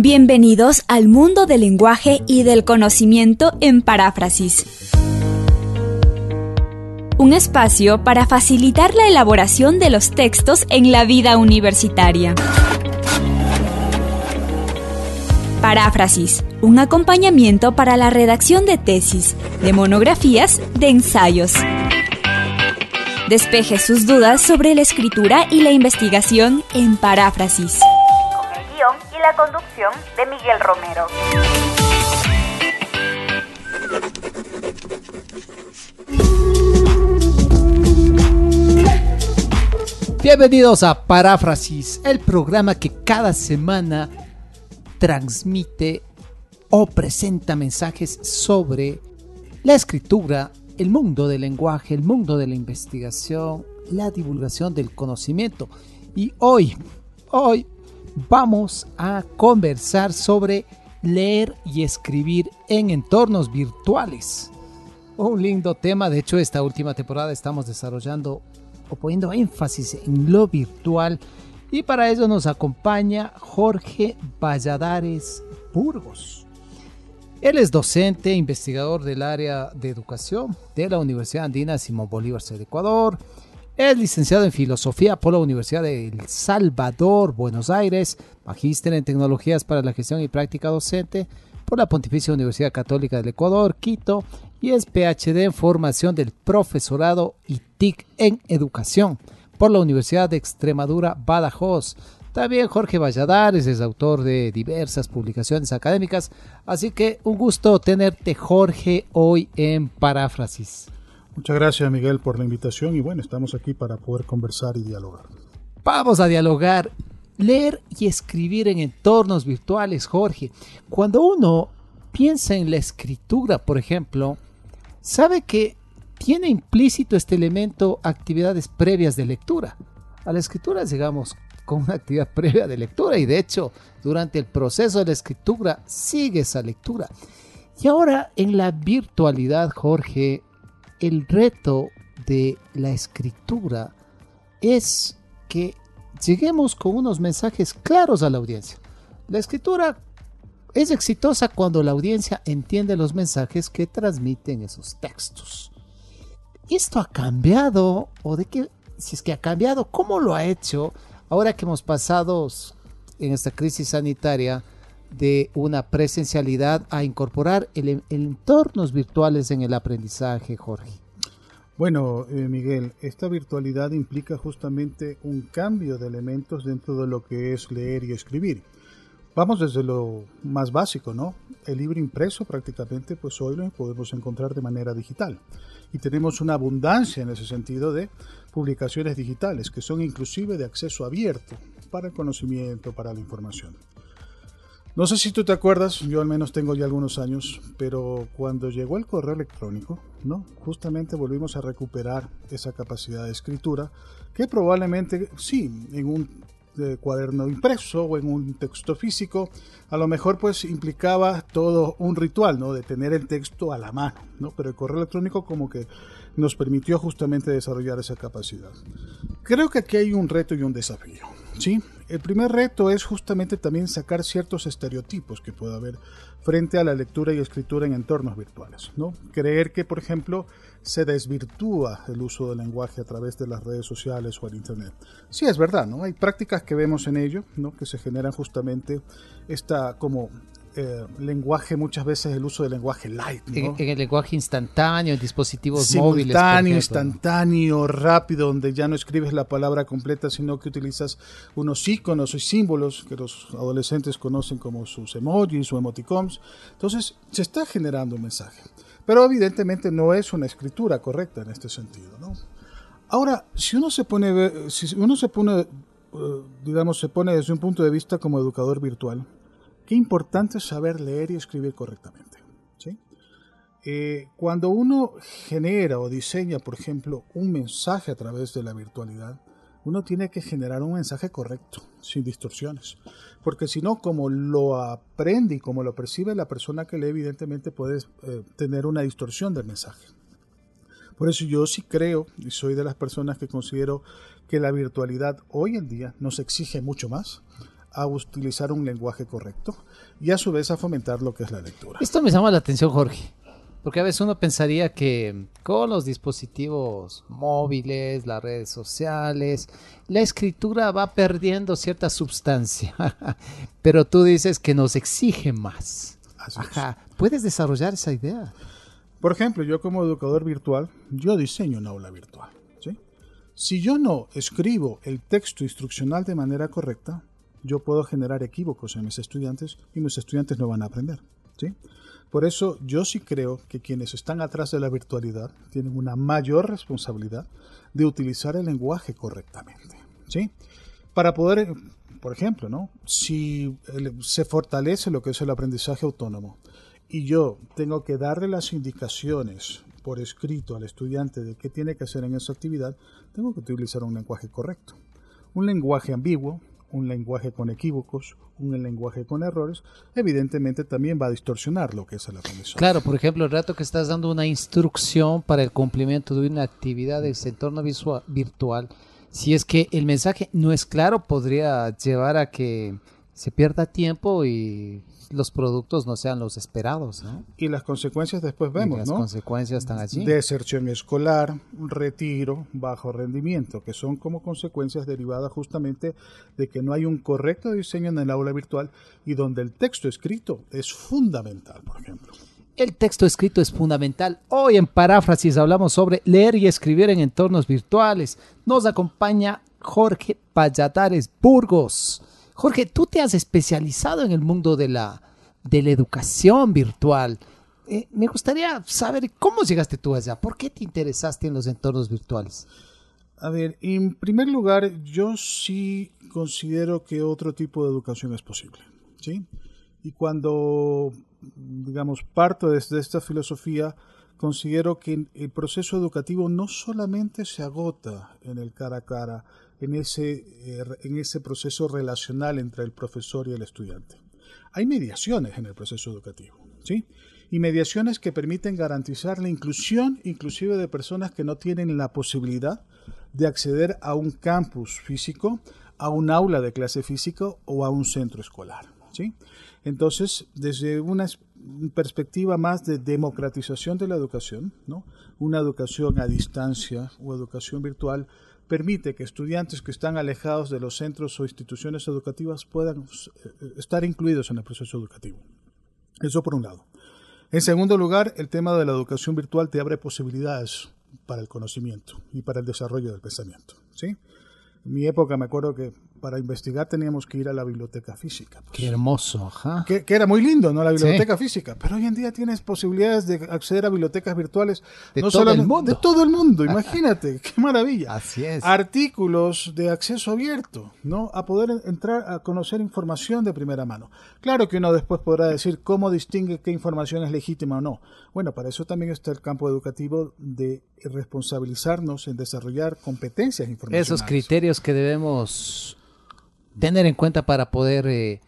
Bienvenidos al mundo del lenguaje y del conocimiento en paráfrasis. Un espacio para facilitar la elaboración de los textos en la vida universitaria. Paráfrasis, un acompañamiento para la redacción de tesis, de monografías, de ensayos. Despeje sus dudas sobre la escritura y la investigación en paráfrasis y la conducción de Miguel Romero. Bienvenidos a Paráfrasis, el programa que cada semana transmite o presenta mensajes sobre la escritura, el mundo del lenguaje, el mundo de la investigación, la divulgación del conocimiento. Y hoy, hoy vamos a conversar sobre leer y escribir en entornos virtuales. Un lindo tema, de hecho esta última temporada estamos desarrollando o poniendo énfasis en lo virtual y para ello nos acompaña Jorge Valladares Burgos. Él es docente, investigador del área de educación de la Universidad Andina Simón Bolívar de Ecuador, es licenciado en Filosofía por la Universidad de El Salvador, Buenos Aires, magíster en Tecnologías para la Gestión y Práctica Docente por la Pontificia Universidad Católica del Ecuador, Quito, y es PhD en Formación del Profesorado y TIC en Educación por la Universidad de Extremadura, Badajoz. También Jorge Valladares es autor de diversas publicaciones académicas, así que un gusto tenerte Jorge hoy en Paráfrasis. Muchas gracias Miguel por la invitación y bueno, estamos aquí para poder conversar y dialogar. Vamos a dialogar, leer y escribir en entornos virtuales, Jorge. Cuando uno piensa en la escritura, por ejemplo, sabe que tiene implícito este elemento actividades previas de lectura. A la escritura llegamos con una actividad previa de lectura y de hecho durante el proceso de la escritura sigue esa lectura. Y ahora en la virtualidad, Jorge, el reto de la escritura es que lleguemos con unos mensajes claros a la audiencia. La escritura es exitosa cuando la audiencia entiende los mensajes que transmiten esos textos. ¿Esto ha cambiado? ¿O de qué? Si es que ha cambiado, ¿cómo lo ha hecho ahora que hemos pasado en esta crisis sanitaria de una presencialidad a incorporar el, entornos virtuales en el aprendizaje, Jorge? Bueno, eh, Miguel, esta virtualidad implica justamente un cambio de elementos dentro de lo que es leer y escribir. Vamos desde lo más básico, ¿no? El libro impreso prácticamente, pues hoy lo podemos encontrar de manera digital. Y tenemos una abundancia en ese sentido de publicaciones digitales, que son inclusive de acceso abierto para el conocimiento, para la información. No sé si tú te acuerdas, yo al menos tengo ya algunos años, pero cuando llegó el correo electrónico, ¿no? Justamente volvimos a recuperar esa capacidad de escritura que probablemente sí, en un eh, cuaderno impreso o en un texto físico, a lo mejor pues implicaba todo un ritual, ¿no? De tener el texto a la mano, ¿no? Pero el correo electrónico como que nos permitió justamente desarrollar esa capacidad. Creo que aquí hay un reto y un desafío. ¿sí? El primer reto es justamente también sacar ciertos estereotipos que pueda haber frente a la lectura y escritura en entornos virtuales. ¿no? Creer que, por ejemplo, se desvirtúa el uso del lenguaje a través de las redes sociales o el Internet. Sí, es verdad, ¿no? Hay prácticas que vemos en ello, ¿no? Que se generan justamente esta como eh, lenguaje, muchas veces el uso del lenguaje light. En, el lenguaje instantáneo, en dispositivos Simultáneo, instantáneo, rápido, donde ya no escribes la palabra completa, sino que utilizas unos iconos y símbolos que los adolescentes conocen como sus emojis o emoticons. Entonces, se está generando un mensaje. Pero evidentemente no es una escritura correcta en este sentido. Ahora, si uno se pone, si uno se pone, eh, digamos, se pone desde un punto de vista como educador virtual, qué importante es saber leer y escribir correctamente. Eh, cuando uno genera o diseña, por ejemplo, un mensaje a través de la virtualidad, uno tiene que generar un mensaje correcto, sin distorsiones. Porque si no, como lo aprende y como lo percibe la persona que lee, evidentemente puede eh, tener una distorsión del mensaje. Por eso yo sí creo, y soy de las personas que considero que la virtualidad hoy en día nos exige mucho más a utilizar un lenguaje correcto y a su vez a fomentar lo que es la lectura. Esto me llama la atención, Jorge, porque a veces uno pensaría que con los dispositivos móviles, las redes sociales, la escritura va perdiendo cierta sustancia, pero tú dices que nos exige más. Así es. Ajá. ¿Puedes desarrollar esa idea? Por ejemplo, yo como educador virtual, yo diseño un aula virtual. ¿sí? Si yo no escribo el texto instruccional de manera correcta, yo puedo generar equívocos en mis estudiantes y mis estudiantes no van a aprender. ¿sí? Por eso yo sí creo que quienes están atrás de la virtualidad tienen una mayor responsabilidad de utilizar el lenguaje correctamente. ¿sí? Para poder, por ejemplo, ¿no? si se fortalece lo que es el aprendizaje autónomo y yo tengo que darle las indicaciones por escrito al estudiante de qué tiene que hacer en esa actividad, tengo que utilizar un lenguaje correcto. Un lenguaje ambiguo, un lenguaje con equívocos, un lenguaje con errores, evidentemente también va a distorsionar lo que es el aprendizaje. Claro, por ejemplo, el rato que estás dando una instrucción para el cumplimiento de una actividad de ese entorno virtual, si es que el mensaje no es claro, podría llevar a que se pierda tiempo y los productos no sean los esperados, ¿no? Y las consecuencias después Y vemos, las ¿no? consecuencias están allí. Deserción escolar, retiro, bajo rendimiento, que son como consecuencias derivadas justamente de que no hay un correcto diseño en el aula virtual y donde el texto escrito es fundamental, por ejemplo. El texto escrito es fundamental. Hoy en Paráfrasis hablamos sobre leer y escribir en entornos virtuales. Nos acompaña Jorge Valladares Burgos. Jorge, tú te has especializado en el mundo de la, de la educación virtual. Eh, me gustaría saber cómo llegaste tú allá. ¿Por qué te interesaste en los entornos virtuales? A ver, en primer lugar, yo sí considero que otro tipo de educación es posible, ¿sí? Y cuando, digamos, parto desde esta filosofía, considero que el proceso educativo no solamente se agota en el cara a cara, en ese, eh, en ese proceso relacional entre el profesor y el estudiante. Hay mediaciones en el proceso educativo, ¿sí? Y mediaciones que permiten garantizar la inclusión, inclusive de personas que no tienen la posibilidad de acceder a un campus físico, a un aula de clase físico o a un centro escolar, ¿sí? Entonces, desde una perspectiva más de democratización de la educación, ¿no? Una educación a distancia o educación virtual permite que estudiantes que están alejados de los centros o instituciones educativas puedan eh, estar incluidos en el proceso educativo. Eso por un lado. En segundo lugar, el tema de la educación virtual te abre posibilidades para el conocimiento y para el desarrollo del pensamiento. ¿sí? En mi época me acuerdo que para investigar teníamos que ir a la biblioteca física. pues. Qué hermoso, ajá. Que, que era muy lindo, ¿no? La biblioteca física. Pero hoy en día tienes posibilidades de acceder a bibliotecas virtuales De no todo el mundo. De todo el mundo, imagínate, qué maravilla. Así es. Artículos de acceso abierto, ¿no? A poder entrar a conocer información de primera mano. Claro que uno después podrá decir cómo distingue qué información es legítima o no. Bueno, para eso también está el campo educativo de responsabilizarnos en desarrollar competencias informacionales. Esos criterios que debemos tener en cuenta para poder eh,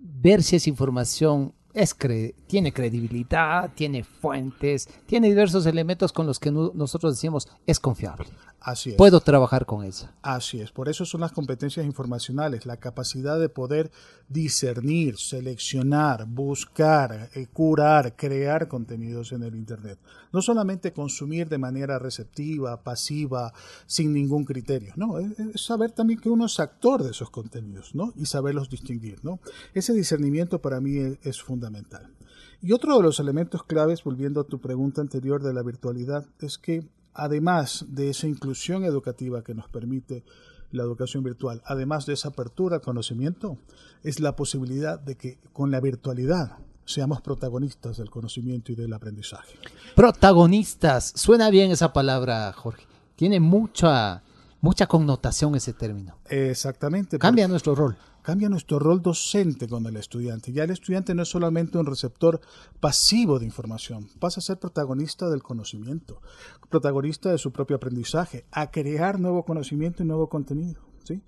ver si esa información es cre- tiene credibilidad, tiene fuentes, tiene diversos elementos con los que nosotros decimos es confiable. Así es. Puedo trabajar con ella. Así es, por eso son las competencias informacionales, la capacidad de poder discernir, seleccionar, buscar, eh, curar, crear contenidos en el Internet. No solamente consumir de manera receptiva, pasiva, sin ningún criterio, no, es, es saber también que uno es actor de esos contenidos, ¿no? Y saberlos distinguir, ¿no? Ese discernimiento para mí es, es fundamental. Y otro de los elementos claves, volviendo a tu pregunta anterior de la virtualidad, es que además de esa inclusión educativa que nos permite la educación virtual, además de esa apertura al conocimiento, es la posibilidad de que con la virtualidad seamos protagonistas del conocimiento y del aprendizaje. Protagonistas, suena bien esa palabra, Jorge. Tiene mucha, mucha connotación ese término. Exactamente. Cambia nuestro rol. Cambia nuestro rol docente con el estudiante. Ya el estudiante no es solamente un receptor pasivo de información, pasa a ser protagonista del conocimiento, protagonista de su propio aprendizaje, a crear nuevo conocimiento y nuevo contenido. ¿sí?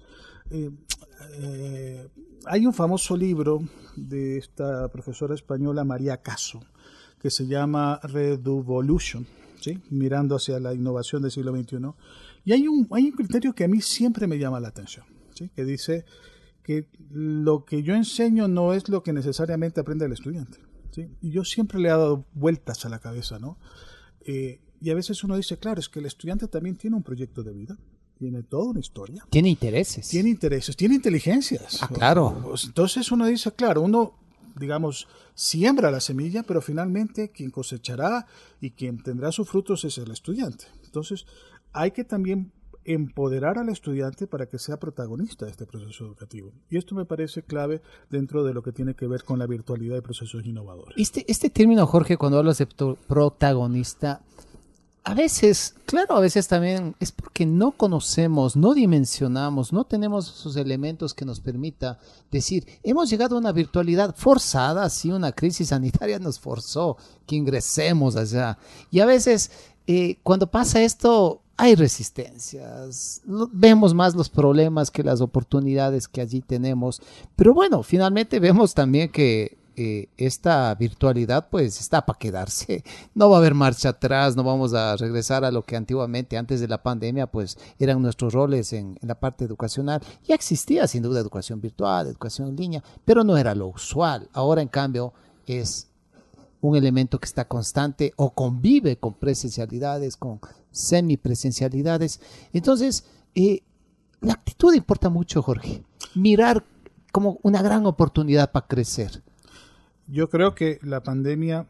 Eh, eh, hay un famoso libro de esta profesora española María Caso que se llama Reduvolution, ¿sí? mirando hacia la innovación del siglo XXI, Y hay un, hay un criterio que a mí siempre me llama la atención, ¿sí? que dice que lo que yo enseño no es lo que necesariamente aprende el estudiante. ¿sí? Y yo siempre le he dado vueltas a la cabeza, ¿no? Eh, y a veces uno dice, claro, es que el estudiante también tiene un proyecto de vida, tiene toda una historia. Tiene intereses. Tiene intereses, tiene inteligencias. Ah, claro. Entonces uno dice, claro, uno, digamos, siembra la semilla, pero finalmente quien cosechará y quien tendrá sus frutos es el estudiante. Entonces hay que también empoderar al estudiante para que sea protagonista de este proceso educativo. Y esto me parece clave dentro de lo que tiene que ver con la virtualidad de procesos innovadores. Este, este término, Jorge, cuando hablas de protagonista, a veces, claro, a veces también es porque no conocemos, no dimensionamos, no tenemos esos elementos que nos permita decir, hemos llegado a una virtualidad forzada, si una crisis sanitaria nos forzó que ingresemos allá. Y a veces, eh, cuando pasa esto, hay resistencias, vemos más los problemas que las oportunidades que allí tenemos, pero bueno, finalmente vemos también que eh, esta virtualidad pues está para quedarse, no va a haber marcha atrás, no vamos a regresar a lo que antiguamente, antes de la pandemia, pues eran nuestros roles en, en la parte educacional, ya existía sin duda educación virtual, educación en línea, pero no era lo usual, ahora en cambio es un elemento que está constante o convive con presencialidades, con semipresencialidades. Entonces, eh, la actitud importa mucho, Jorge. Mirar como una gran oportunidad para crecer. Yo creo que la pandemia,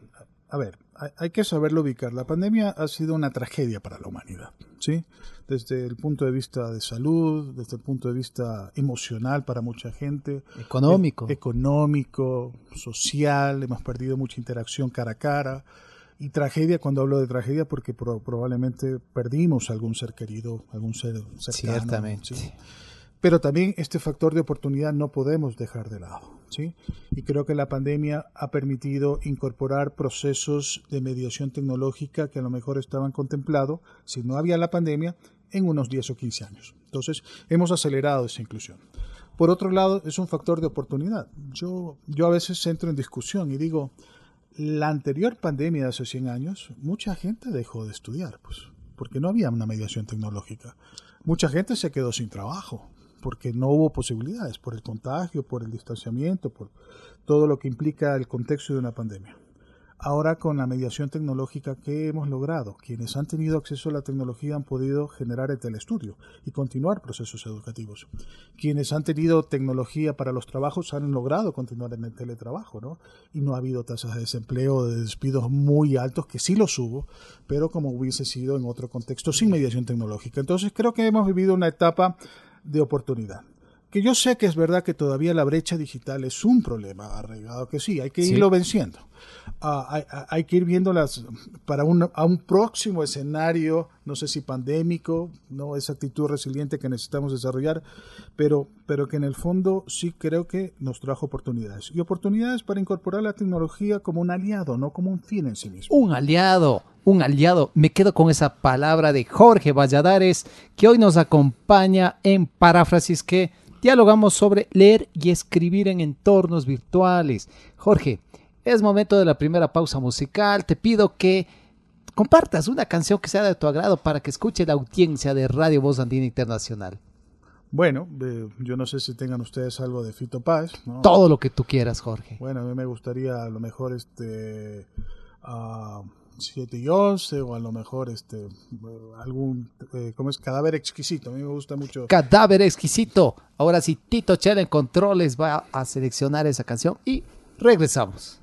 a ver, hay que saberlo ubicar. La pandemia ha sido una tragedia para la humanidad, ¿sí? Desde el punto de vista de salud, desde el punto de vista emocional para mucha gente. Económico. E económico, social, hemos perdido mucha interacción cara a cara. Y tragedia, cuando hablo de tragedia, porque pro probablemente perdimos algún ser querido, algún ser cercano. Ciertamente. ¿sí? Pero también este factor de oportunidad no podemos dejar de lado. Y creo que la pandemia ha permitido incorporar procesos de mediación tecnológica que a lo mejor estaban contemplados, si no había la pandemia, en unos 10 o 15 años. Entonces, hemos acelerado esa inclusión. Por otro lado, es un factor de oportunidad. Yo, yo a veces entro en discusión y digo, la anterior pandemia de hace 100 años, mucha gente dejó de estudiar, pues, porque no había una mediación tecnológica. Mucha gente se quedó sin trabajo, porque no hubo posibilidades, por el contagio, por el distanciamiento, por todo lo que implica el contexto de una pandemia. Ahora con la mediación tecnológica, ¿qué hemos logrado? Quienes han tenido acceso a la tecnología han podido generar el telestudio y continuar procesos educativos. Quienes han tenido tecnología para los trabajos han logrado continuar en el teletrabajo, ¿no? Y no ha habido tasas de desempleo, de despidos muy altos, que sí los hubo, pero como hubiese sido en otro contexto sin mediación tecnológica. Entonces creo que hemos vivido una etapa de oportunidad que yo sé que es verdad que todavía la brecha digital es un problema arraigado, que sí, hay que irlo venciendo. Uh, hay, hay, que ir viéndolas para un, a un próximo escenario, no sé si pandémico, no esa actitud resiliente que necesitamos desarrollar, pero, pero que en el fondo sí creo que nos trajo oportunidades. Y oportunidades para incorporar la tecnología como un aliado, no como un fin en sí mismo. Un aliado, un aliado. Me quedo con esa palabra de Jorge Valladares, que hoy nos acompaña en paráfrasis que dialogamos sobre leer y escribir en entornos virtuales. Jorge, es momento de la primera pausa musical. Te pido que compartas una canción que sea de tu agrado para que escuche la audiencia de Radio Voz Andina Internacional. Bueno, eh, yo no sé si tengan ustedes algo de Fito Paz. ¿no? Todo lo que tú quieras, Jorge. Bueno, a mí me gustaría a lo mejor este... Uh, 7 y 11 o a lo mejor este algún eh, ¿cómo es? cadáver exquisito. A mí me gusta mucho. Cadáver exquisito. Ahora sí Tito Chela en controles va a seleccionar esa canción y regresamos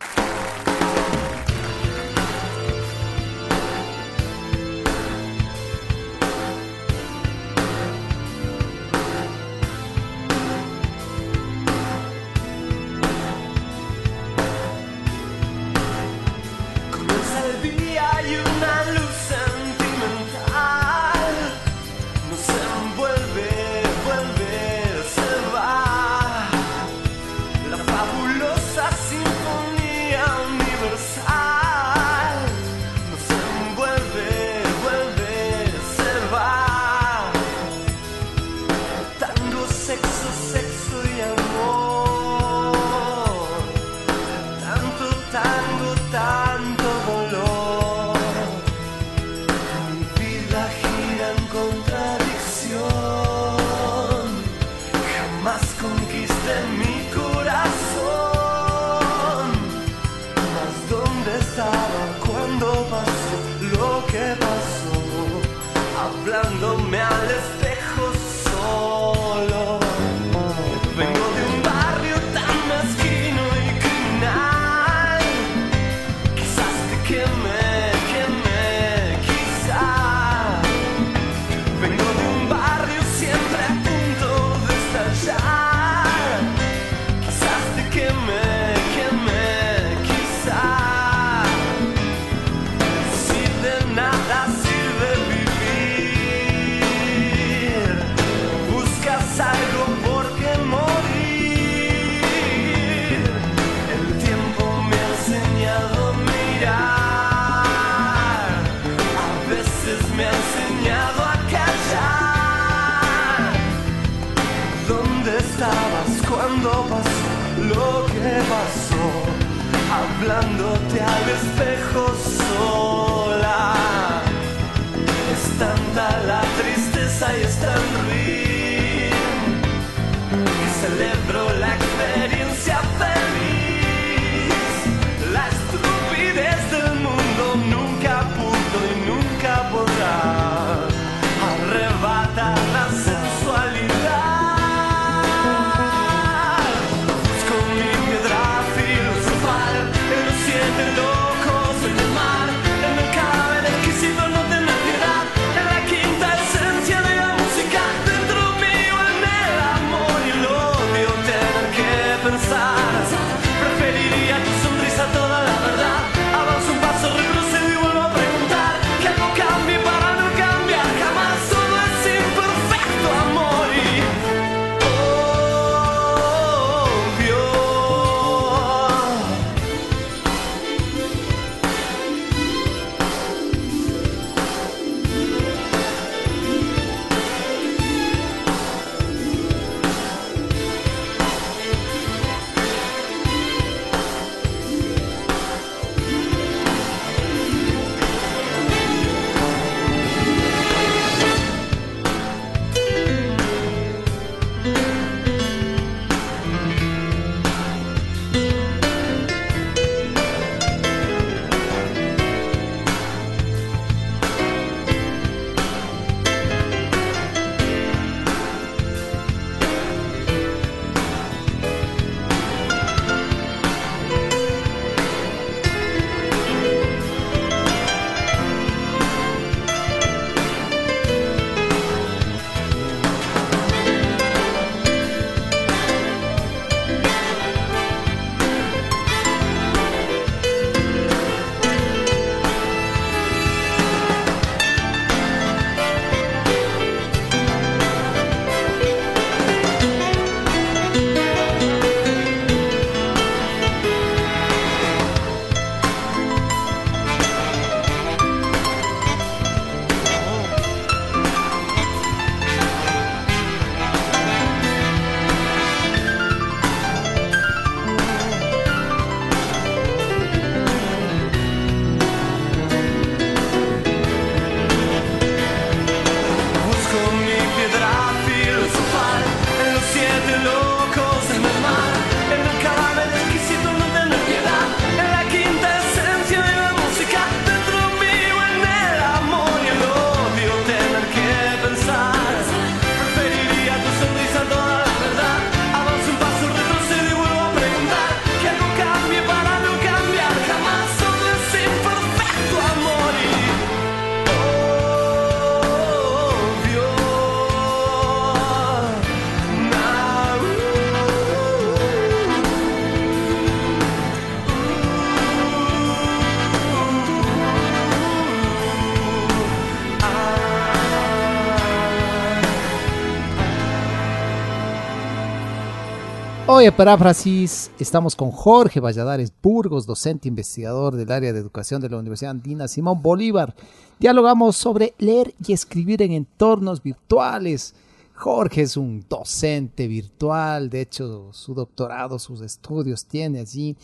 En Paráfrasis estamos con Jorge Valladares Burgos, docente investigador del área de educación de la Universidad Andina Simón Bolívar. Dialogamos sobre leer y escribir en entornos virtuales. Jorge es un docente virtual, de hecho su doctorado, sus estudios tiene allí.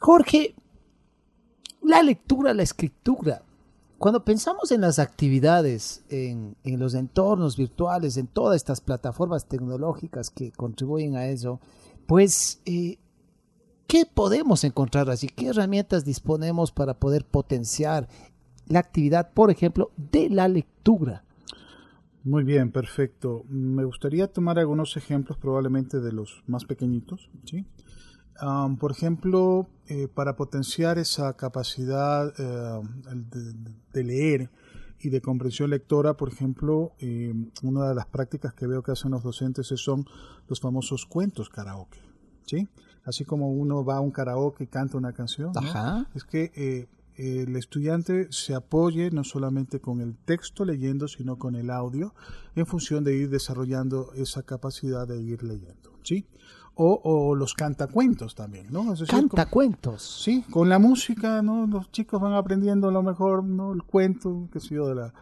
Jorge, la lectura, la escritura. Cuando pensamos en las actividades, en los entornos virtuales, en todas estas plataformas tecnológicas que contribuyen a eso, pues, eh, ¿qué podemos encontrar allí? ¿Qué herramientas disponemos para poder potenciar la actividad, por ejemplo, de la lectura? Muy bien, perfecto. Me gustaría tomar algunos ejemplos probablemente de los más pequeñitos. ¿sí? Por ejemplo, eh, para potenciar esa capacidad eh, de leer y de comprensión lectora, por ejemplo, eh, una de las prácticas que veo que hacen los docentes es- son los famosos cuentos karaoke. ¿sí? Así como uno va a un karaoke y canta una canción, es que eh, el estudiante se apoye no solamente con el texto leyendo, sino con el audio, en función de ir desarrollando esa capacidad de ir leyendo, ¿sí? O, o los cantacuentos también, ¿no? Es decir, Canta con- cuentos. Sí, con la música, ¿no? Los chicos van aprendiendo a lo mejor, ¿no? El cuento, qué sé yo, de la,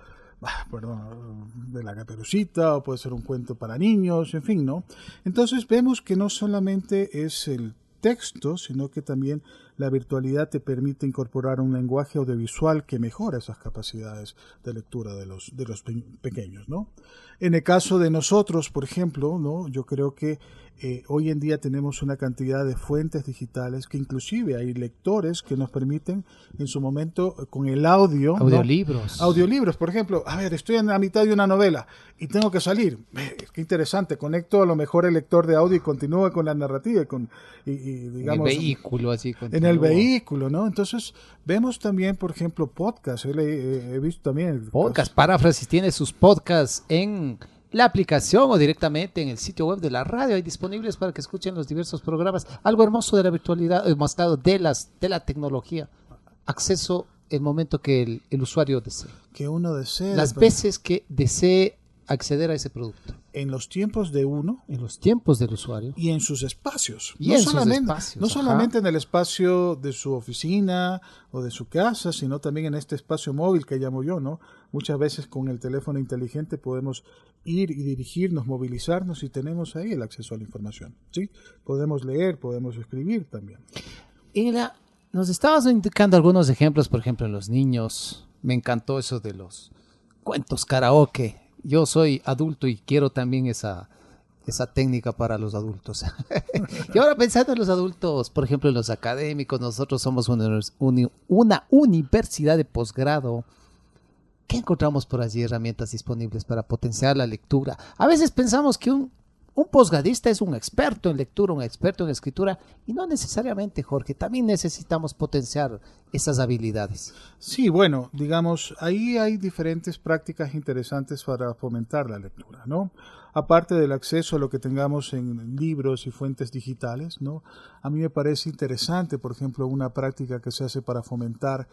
ah, perdón, de la caperucita o puede ser un cuento para niños, en fin, ¿no? Entonces vemos que no solamente es el texto, sino que también la virtualidad te permite incorporar un lenguaje audiovisual que mejora esas capacidades de lectura de los, de los pe- pequeños, ¿no? En el caso de nosotros, por ejemplo, ¿no? Yo creo que eh, hoy en día tenemos una cantidad de fuentes digitales que inclusive hay lectores que nos permiten en su momento con el audio, ¿no? Audiolibros. Audiolibros, por ejemplo, a ver, estoy en la mitad de una novela y tengo que salir. Eh, Qué interesante, conecto a lo mejor el lector de audio y continúa con la narrativa y con, y, y, en el digamos, vehículo, así. en el continúa. vehículo, ¿no? Entonces, vemos también, por ejemplo, podcasts. He, visto también. Podcast Paráfrasis tiene sus podcasts en la aplicación o directamente en el sitio web de la radio. Hay disponibles para que escuchen los diversos programas. Algo hermoso de la virtualidad, eh, más claro, de, las, de la tecnología. Acceso el momento que el, el usuario desee. Que uno desea. Las pero veces que desee acceder a ese producto. En los tiempos de uno En los tiempos del usuario. y en sus espacios. Y no en sus solamente, espacios, no ajá. solamente en el espacio de su oficina o de su casa, sino también en este espacio móvil que llamo yo, ¿no? Muchas veces con el teléfono inteligente podemos ir y dirigirnos, movilizarnos y tenemos ahí el acceso a la información, ¿sí? Podemos leer, podemos escribir también. Y la- nos estabas indicando algunos ejemplos, por ejemplo, en los niños. Me encantó eso de los cuentos karaoke. Yo soy adulto y quiero también esa, esa técnica para los adultos. y ahora pensando en los adultos, por ejemplo, en los académicos, nosotros somos una, una universidad de posgrado. ¿Qué encontramos por allí herramientas disponibles para potenciar la lectura? A veces pensamos que un, un posgradista es un experto en lectura, un experto en escritura, y no necesariamente, Jorge. También necesitamos potenciar esas habilidades. Sí, bueno, digamos, ahí hay diferentes prácticas interesantes para fomentar la lectura, ¿no? Aparte del acceso a lo que tengamos en libros y fuentes digitales, ¿no? A mí me parece interesante, por ejemplo, una práctica que se hace para fomentar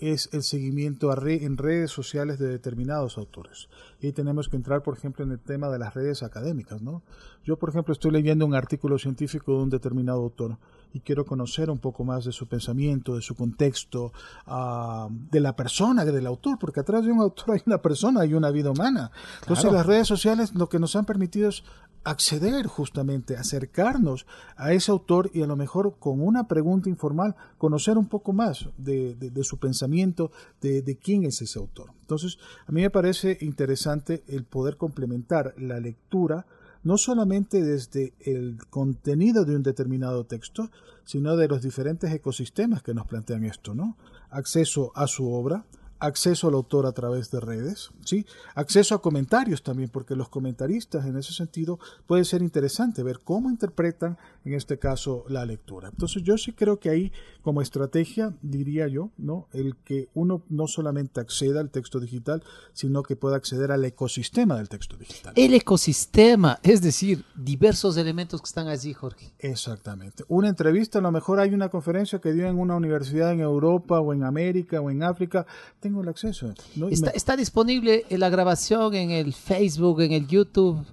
es el seguimiento a re- en redes sociales de determinados autores. Y tenemos que entrar, por ejemplo, en el tema de las redes académicas, ¿no? Yo, por ejemplo, estoy leyendo un artículo científico de un determinado autor y quiero conocer un poco más de su pensamiento, de su contexto, ah, de la persona, del autor, porque atrás de un autor hay una persona, hay una vida humana. Entonces Claro. las redes sociales lo que nos han permitido es acceder justamente, acercarnos a ese autor y a lo mejor con una pregunta informal conocer un poco más de, de- de su pensamiento, de, de quién es ese autor. Entonces, a mí me parece interesante el poder complementar la lectura no solamente desde el contenido de un determinado texto, sino de los diferentes ecosistemas que nos plantean esto, ¿no? Acceso a su obra, acceso al autor a través de redes, ¿sí? Acceso a comentarios también, porque los comentaristas en ese sentido puede ser interesante ver cómo interpretan en este caso la lectura. Entonces yo sí creo que ahí como estrategia diría yo, ¿no? El que uno no solamente acceda al texto digital, sino que pueda acceder al ecosistema del texto digital. El ecosistema, es decir, diversos elementos que están allí, Jorge. Exactamente. Una entrevista, a lo mejor hay una conferencia que dio en una universidad en Europa o en América o en África, tengo el acceso. Está, me- está disponible la grabación en el Facebook, en el YouTube.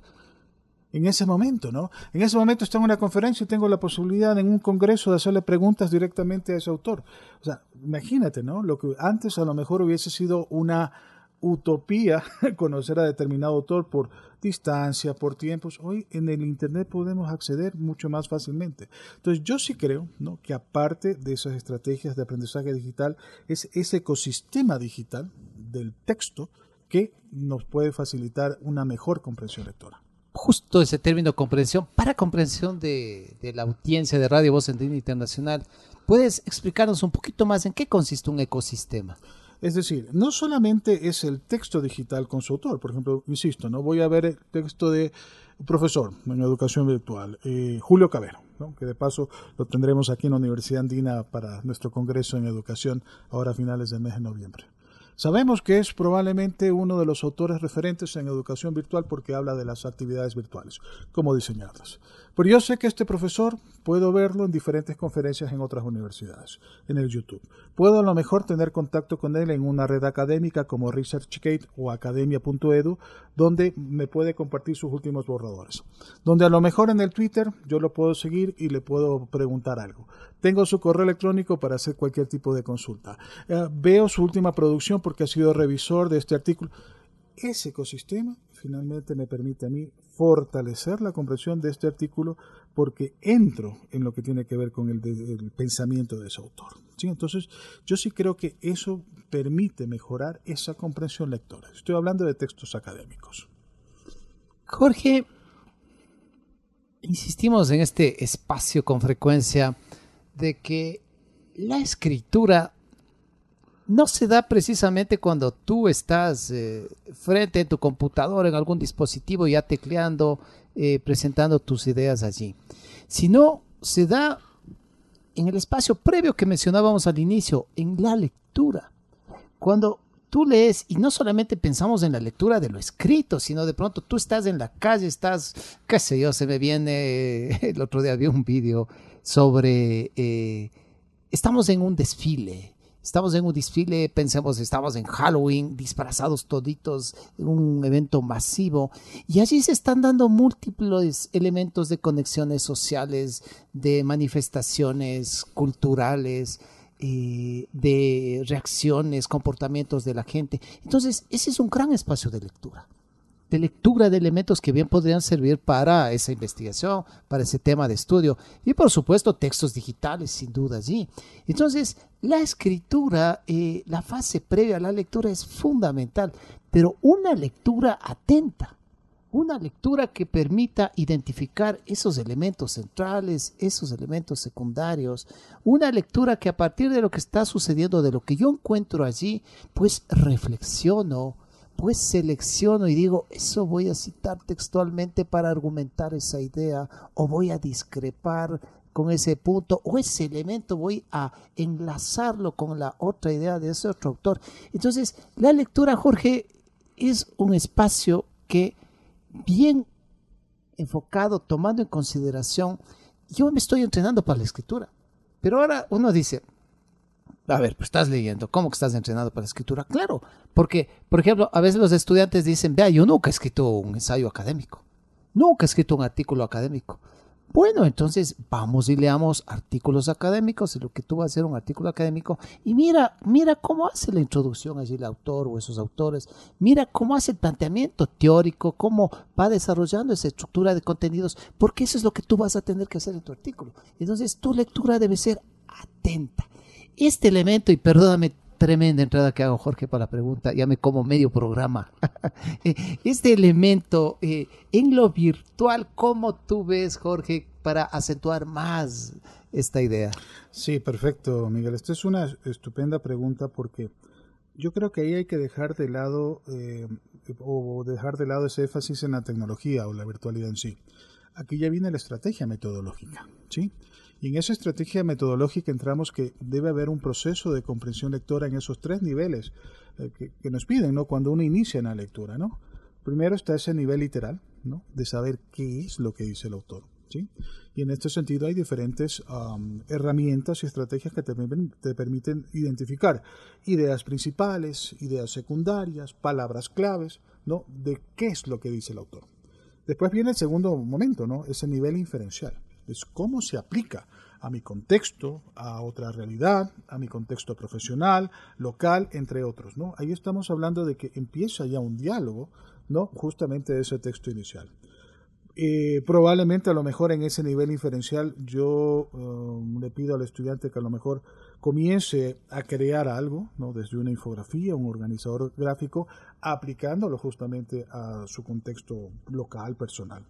En ese momento, ¿no? En ese momento estoy en una conferencia y tengo la posibilidad en un congreso de hacerle preguntas directamente a ese autor. O sea, imagínate, ¿no? Lo que antes a lo mejor hubiese sido una utopía conocer a determinado autor por distancia, por tiempos. Hoy en el Internet podemos acceder mucho más fácilmente. Entonces yo sí creo ¿no? que aparte de esas estrategias de aprendizaje digital, es ese ecosistema digital del texto que nos puede facilitar una mejor comprensión lectora. Justo ese término comprensión, para comprensión de, la audiencia de Radio Voz Línea Internacional, ¿puedes explicarnos un poquito más en qué consiste un ecosistema? Es decir, no solamente es el texto digital con su autor, por ejemplo, insisto, no voy a ver el texto de un profesor en educación virtual, eh, Julio Cabero, que de paso lo tendremos aquí en la Universidad Andina para nuestro congreso en educación ahora a finales del mes de noviembre. Sabemos que es probablemente uno de los autores referentes en educación virtual porque habla de las actividades virtuales, cómo diseñarlas. Pero yo sé que este profesor puedo verlo en diferentes conferencias en otras universidades, en el YouTube. Puedo a lo mejor tener contacto con él en una red académica como ResearchGate o academia.edu, donde me puede compartir sus últimos borradores. Donde a lo mejor en el Twitter yo lo puedo seguir y le puedo preguntar algo. Tengo su correo electrónico para hacer cualquier tipo de consulta. Eh, veo su última producción porque ha sido revisor de este artículo. ese ecosistema finalmente me permite a mí fortalecer la comprensión de este artículo porque entro en lo que tiene que ver con el, el pensamiento de ese autor. ¿sí? Entonces, yo sí creo que eso permite mejorar esa comprensión lectora. Estoy hablando de textos académicos. Jorge, insistimos en este espacio con frecuencia de que la escritura no se da precisamente cuando tú estás eh, frente a tu computador en algún dispositivo ya tecleando, eh, presentando tus ideas allí, sino se da en el espacio previo que mencionábamos al inicio, en la lectura. Cuando tú lees, y no solamente pensamos en la lectura de lo escrito, sino de pronto tú estás en la calle, estás, qué sé yo, se me viene, el otro día vi un vídeo sobre, eh, estamos en un desfile, estamos en un desfile, pensemos, estamos en Halloween, disfrazados toditos, un evento masivo, y allí se están dando múltiples elementos de conexiones sociales, de manifestaciones culturales, eh, de reacciones, comportamientos de la gente. Entonces, ese es un gran espacio de lectura. De lectura de elementos que bien podrían servir para esa investigación, para ese tema de estudio. Y por supuesto, textos digitales, sin duda allí. Entonces, la escritura, eh, la fase previa a la lectura es fundamental, pero una lectura atenta una lectura que permita identificar esos elementos centrales, esos elementos secundarios, una lectura que a partir de lo que está sucediendo, de lo que yo encuentro allí, pues reflexiono, pues selecciono y digo, eso voy a citar textualmente para argumentar esa idea o voy a discrepar con ese punto o ese elemento voy a enlazarlo con la otra idea de ese otro autor. Entonces, la lectura, Jorge, es un espacio que bien enfocado, tomando en consideración, yo me estoy entrenando para la escritura. Pero ahora uno dice, a ver, pues estás leyendo, ¿cómo que estás entrenado para escritura? Claro, porque, por ejemplo, a veces los estudiantes dicen, vea, yo nunca he escrito un ensayo académico, nunca he escrito un artículo académico. Bueno, entonces vamos y leamos artículos académicos, en lo que tú vas a hacer un artículo académico, y mira, mira cómo hace la introducción allí el autor o esos autores, mira cómo hace el planteamiento teórico, cómo va desarrollando esa estructura de contenidos, porque eso es lo que tú vas a tener que hacer en tu artículo. Entonces tu lectura debe ser atenta. Este elemento, y perdóname, tremenda entrada que hago, Jorge, para la pregunta, ya me como medio programa. este elemento eh, en lo virtual, ¿cómo tú ves, Jorge, para acentuar más esta idea? Sí, perfecto, Miguel. Esta es una estupenda pregunta porque yo creo que ahí hay que dejar de lado eh, o dejar de lado ese énfasis en la tecnología o la virtualidad en sí. Aquí ya viene la estrategia metodológica, ¿sí? Y en esa estrategia metodológica entramos que debe haber un proceso de comprensión lectora en esos tres niveles eh, que, nos piden, ¿no? Cuando uno inicia en la lectura, ¿no? Primero está ese nivel literal, ¿no? De saber qué es lo que dice el autor, ¿sí? Y en este sentido hay diferentes herramientas y estrategias que te, te, permiten identificar ideas principales, ideas secundarias, palabras claves, ¿no? De qué es lo que dice el autor. Después viene el segundo momento, ¿no? Ese nivel inferencial es cómo se aplica a mi contexto, a otra realidad, a mi contexto profesional, local, entre otros, ¿no? Ahí estamos hablando de que empieza ya un diálogo. Justamente de ese texto inicial. Eh, probablemente a lo mejor en ese nivel inferencial yo uh, le pido al estudiante que a lo mejor comience a crear algo, desde una infografía, un organizador gráfico, aplicándolo justamente a su contexto local, personal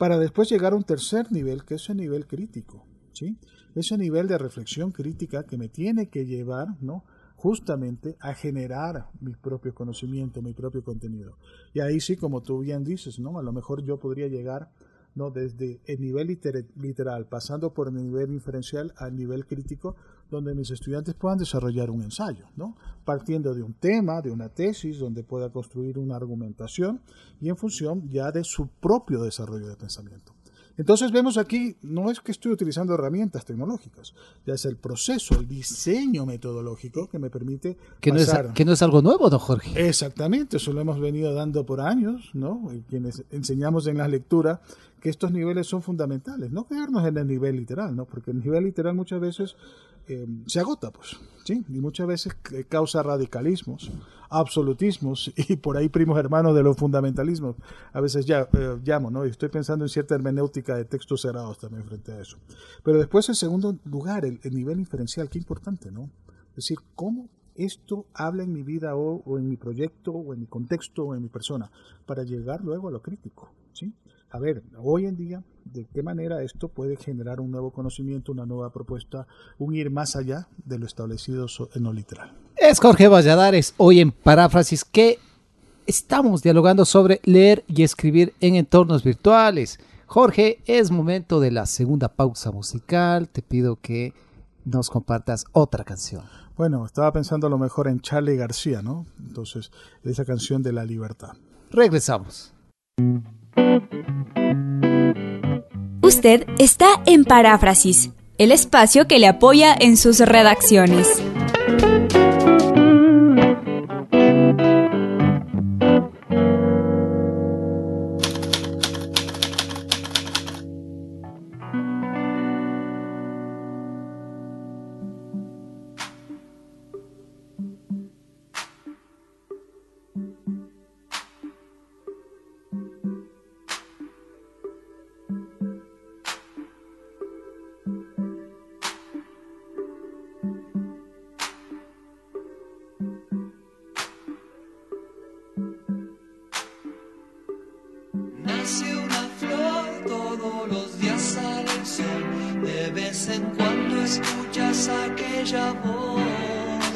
para después llegar a un tercer nivel, que es el nivel crítico, ¿sí? Ese nivel de reflexión crítica que me tiene que llevar, ¿no? Justamente a generar mi propio conocimiento, mi propio contenido. Y ahí sí, como tú bien dices, ¿no? A lo mejor yo podría llegar, ¿no? Desde el nivel liter literal, pasando por el nivel inferencial al nivel crítico, donde mis estudiantes puedan desarrollar un ensayo, ¿no? partiendo de un tema, de una tesis, donde pueda construir una argumentación y en función ya de su propio desarrollo de pensamiento. Entonces vemos aquí, no es que estoy utilizando herramientas tecnológicas, ya es el proceso, el diseño metodológico que me permite que, pasar. no es, que no es algo nuevo, don Jorge. Exactamente, eso lo hemos venido dando por años, ¿no? Y quienes enseñamos en la lectura que estos niveles son fundamentales, no quedarnos en el nivel literal, ¿no? Porque el nivel literal muchas veces eh, se agota, pues, ¿sí? Y muchas veces eh, causa radicalismos, absolutismos y por ahí primos hermanos de los fundamentalismos. A veces ya eh, llamo, ¿no? Y estoy pensando en cierta hermenéutica de textos cerrados también frente a eso. Pero después, en segundo lugar, el, el nivel inferencial, qué importante, ¿no? Es decir, cómo esto habla en mi vida o, o en mi proyecto o en mi contexto o en mi persona para llegar luego a lo crítico, ¿sí? A ver, hoy en día, de qué manera esto puede generar un nuevo conocimiento, una nueva propuesta, un ir más allá de lo establecido en lo literal. Es Jorge Valladares, hoy en Paráfrasis, que estamos dialogando sobre leer y escribir en entornos virtuales. Jorge, es momento de la segunda pausa musical. Te pido que nos compartas otra canción. Bueno, estaba pensando a lo mejor en Charlie García, ¿no? Entonces, esa canción de la libertad. Regresamos. Usted está en Paráfrasis, el espacio que le apoya en sus redacciones. Escuchas aquella voz,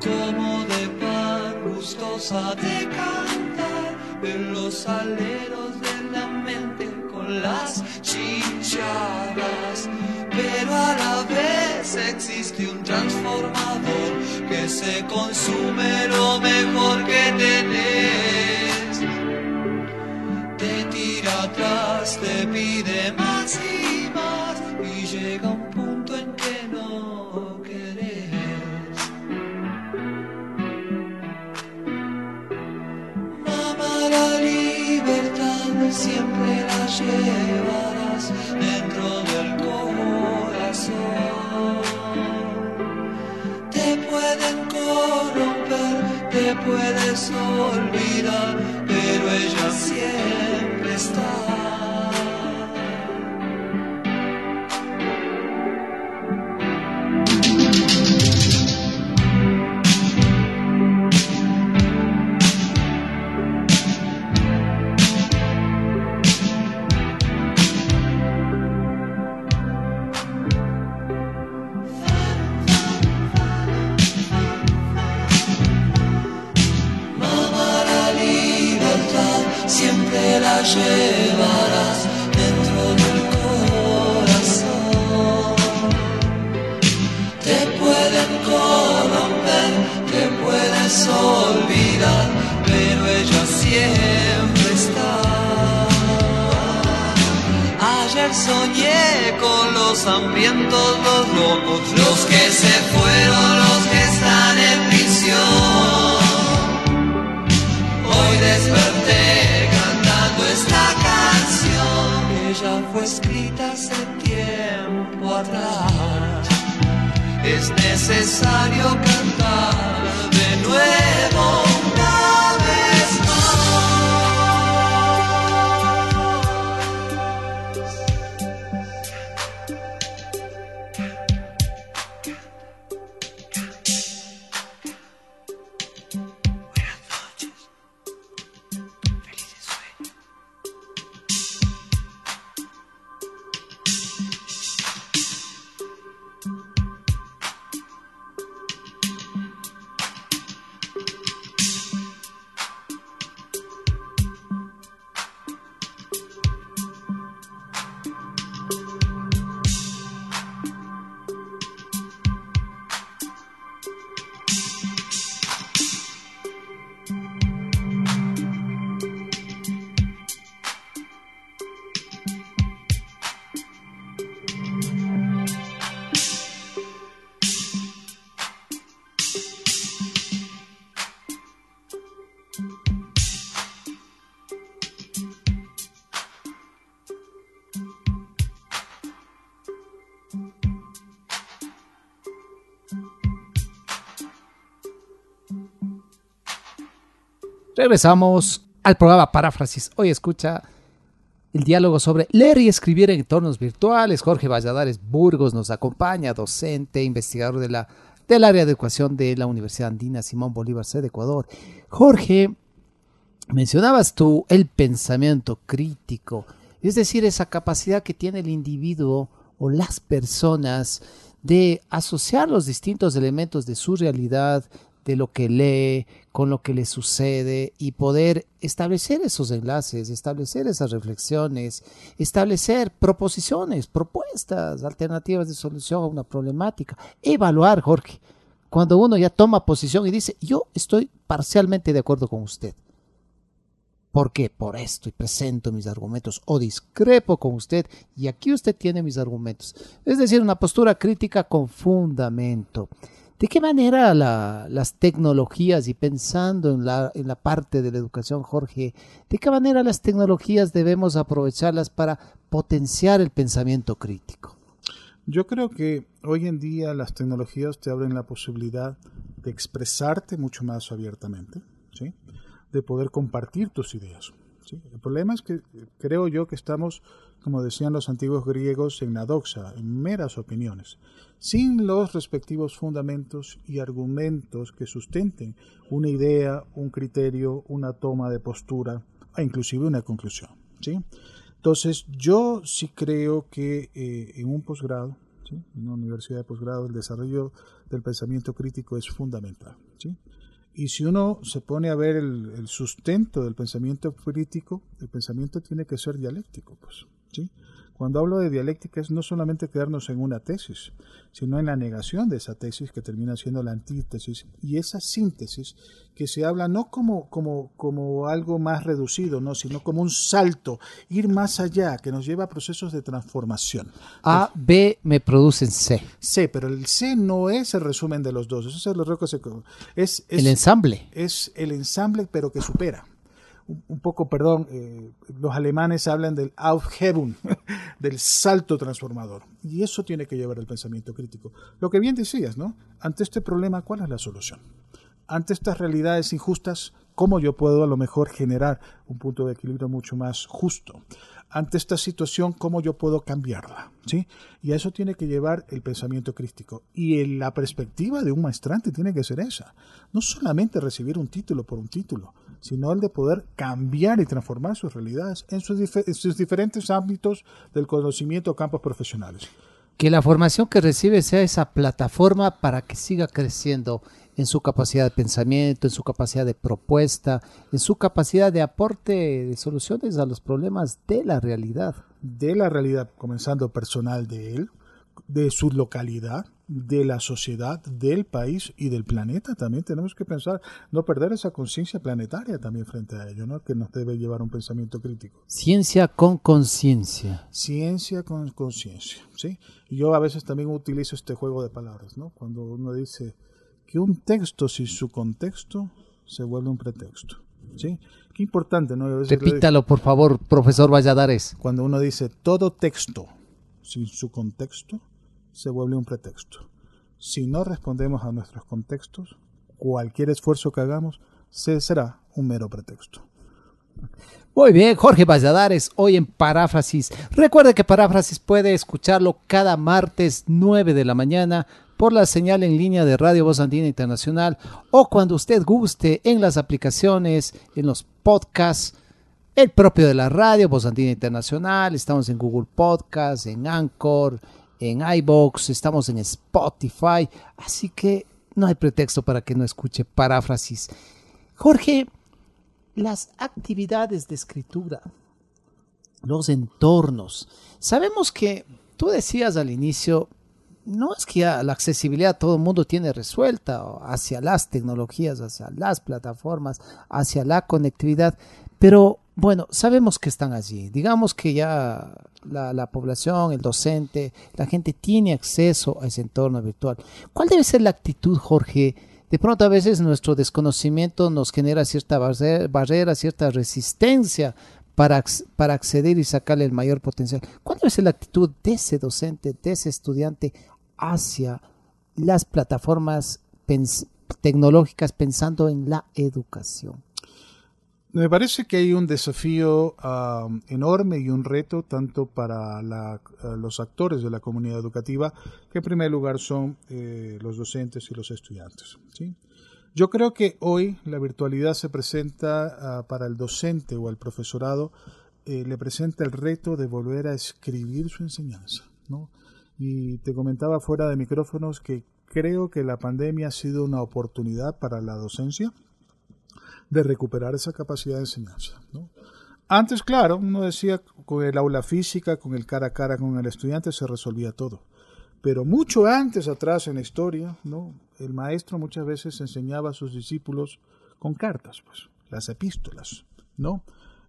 como de pan gustosa de cantar en los aleros de la mente con las chinchadas. Pero a la vez existe un transformador que se consume lo mejor que tenés llevarás dentro del corazón. Te pueden corromper, te puedes olvidar, pero ella siempre está. Ayer soñé con los hambrientos, los locos, los que se fueron, los que están en prisión. Fue escrita hace tiempo atrás. Es necesario cantar de nuevo Regresamos al programa Paráfrasis. Hoy escucha el diálogo sobre leer y escribir en entornos virtuales. Jorge Valladares Burgos nos acompaña, docente, investigador del área de educación de la Universidad Andina Simón Bolívar C de Ecuador. Jorge, mencionabas tú el pensamiento crítico, es decir, esa capacidad que tiene el individuo o las personas de asociar los distintos elementos de su realidad, de lo que lee, con lo que le sucede y poder establecer esos enlaces, establecer esas reflexiones, establecer proposiciones, propuestas, alternativas de solución a una problemática, evaluar, Jorge. Cuando uno ya toma posición y dice, yo estoy parcialmente de acuerdo con usted. ¿Por qué? Por esto y presento mis argumentos o discrepo con usted y aquí usted tiene mis argumentos. Es decir, una postura crítica con fundamento. ¿De qué manera la- las tecnologías, y pensando en la, en la parte de la educación, Jorge, de qué manera las tecnologías debemos aprovecharlas para potenciar el pensamiento crítico? Yo creo que hoy en día las tecnologías te abren la posibilidad de expresarte mucho más abiertamente, ¿sí? De poder compartir tus ideas. ¿sí? El problema es que creo yo que estamos, como decían los antiguos griegos, en la doxa, en meras opiniones, sin los respectivos fundamentos y argumentos que sustenten una idea, un criterio, una toma de postura, e inclusive una conclusión. ¿sí? Entonces, yo sí creo que eh, en un posgrado, ¿sí? en una universidad de posgrado, el desarrollo del pensamiento crítico es fundamental. ¿sí? Y si uno se pone a ver el, el sustento del pensamiento crítico, el pensamiento tiene que ser dialéctico. Pues, ¿sí? Cuando hablo de dialéctica es no solamente quedarnos en una tesis, sino en la negación de esa tesis que termina siendo la antítesis y esa síntesis que se habla no como, como, como algo más reducido, no, sino como un salto, ir más allá, que nos lleva a procesos de transformación. A, B me producen C. C, pero el C no es el resumen de los dos, eso es error que se es, es el ensamble. es el ensamble, pero que supera. Un, poco, perdón, eh, los alemanes hablan del Aufhebung, del salto transformador. Y eso tiene que llevar el pensamiento crítico. Lo que bien decías, ¿no? Ante este problema, ¿cuál es la solución? Ante estas realidades injustas, ¿cómo yo puedo a lo mejor generar un punto de equilibrio mucho más justo? Ante esta situación, ¿cómo yo puedo cambiarla? ¿Sí? Y a eso tiene que llevar el pensamiento crítico. Y la perspectiva de un maestrante tiene que ser esa. No solamente recibir un título por un título, sino el de poder cambiar y transformar sus realidades en sus, en sus diferentes ámbitos del conocimiento o campos profesionales. Que la formación que recibe sea esa plataforma para que siga creciendo en su capacidad de pensamiento, en su capacidad de propuesta, en su capacidad de aporte de soluciones a los problemas de la realidad. De la realidad, comenzando personal de él, de su localidad, de la sociedad, del país y del planeta. También tenemos que pensar, no perder esa conciencia planetaria también frente a ello, ¿no? que nos debe llevar un pensamiento crítico. Ciencia con conciencia. Ciencia con conciencia, ¿sí? Yo a veces también utilizo este juego de palabras, ¿no? Cuando uno dice que un texto sin su contexto se vuelve un pretexto, ¿sí? Qué importante, ¿no? Repítalo, por favor, profesor Valladares. Cuando uno dice todo texto sin su contexto se vuelve un pretexto. Si no respondemos a nuestros contextos, cualquier esfuerzo que hagamos se será un mero pretexto. Muy bien, Jorge Valladares, hoy en Paráfrasis. Recuerde que Paráfrasis puede escucharlo cada martes 9 de la mañana por la señal en línea de Radio Voz Andina Internacional o cuando usted guste en las aplicaciones, en los podcasts, el propio de la radio, Voz Andina Internacional. Estamos en Google Podcast, en Anchor, en iBox, estamos en Spotify. Así que no hay pretexto para que no escuche Paráfrasis. Jorge, las actividades de escritura, los entornos. Sabemos que tú decías al inicio, no es que ya la accesibilidad todo el mundo tiene resuelta hacia las tecnologías, hacia las plataformas, hacia la conectividad, pero bueno, sabemos que están allí. Digamos que ya la, la, población, el docente, la gente tiene acceso a ese entorno virtual. ¿Cuál debe ser la actitud, Jorge? De pronto a veces nuestro desconocimiento nos genera cierta barrera, cierta resistencia para, para acceder y sacarle el mayor potencial. ¿Cuál debe ser la actitud de ese docente, de ese estudiante hacia las plataformas tecnológicas pensando en la educación? Me parece que hay un desafío enorme y un reto tanto para los actores de la comunidad educativa, que en primer lugar son eh, los docentes y los estudiantes. Yo creo que hoy la virtualidad se presenta ah, para el docente o el profesorado, eh, le presenta el reto de volver a escribir su enseñanza. Y te comentaba fuera de micrófonos que creo que la pandemia ha sido una oportunidad para la docencia de recuperar esa capacidad de enseñanza. Antes, claro, uno decía con el aula física, con el cara a cara con el estudiante se resolvía todo. Pero mucho antes atrás en la historia, ¿no? el maestro muchas veces enseñaba a sus discípulos con cartas, pues, las epístolas, ¿no?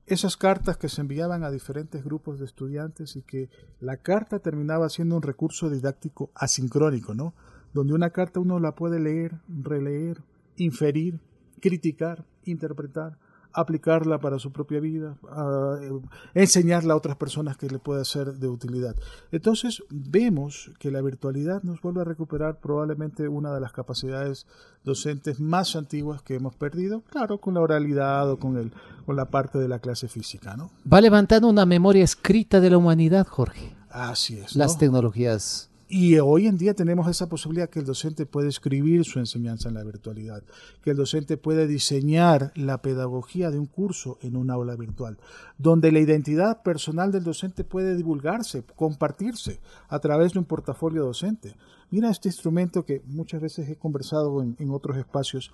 Esas cartas que se enviaban a diferentes grupos de estudiantes y que la carta terminaba siendo un recurso didáctico asincrónico, ¿no? Donde una carta uno la puede leer, releer, inferir, criticar, interpretar, aplicarla para su propia vida, eh, enseñarla a otras personas que le pueda ser de utilidad. Entonces vemos que la virtualidad nos vuelve a recuperar probablemente una de las capacidades docentes más antiguas que hemos perdido, claro, con la oralidad o con, el, con la parte de la clase física, ¿no? Va levantando una memoria escrita de la humanidad, Jorge. Así es. Las ¿no? tecnologías. Y hoy en día tenemos esa posibilidad que el docente puede escribir su enseñanza en la virtualidad, que el docente puede diseñar la pedagogía de un curso en un aula virtual, donde la identidad personal del docente puede divulgarse, compartirse a través de un portafolio docente. Mira este instrumento que muchas veces he conversado en, otros espacios,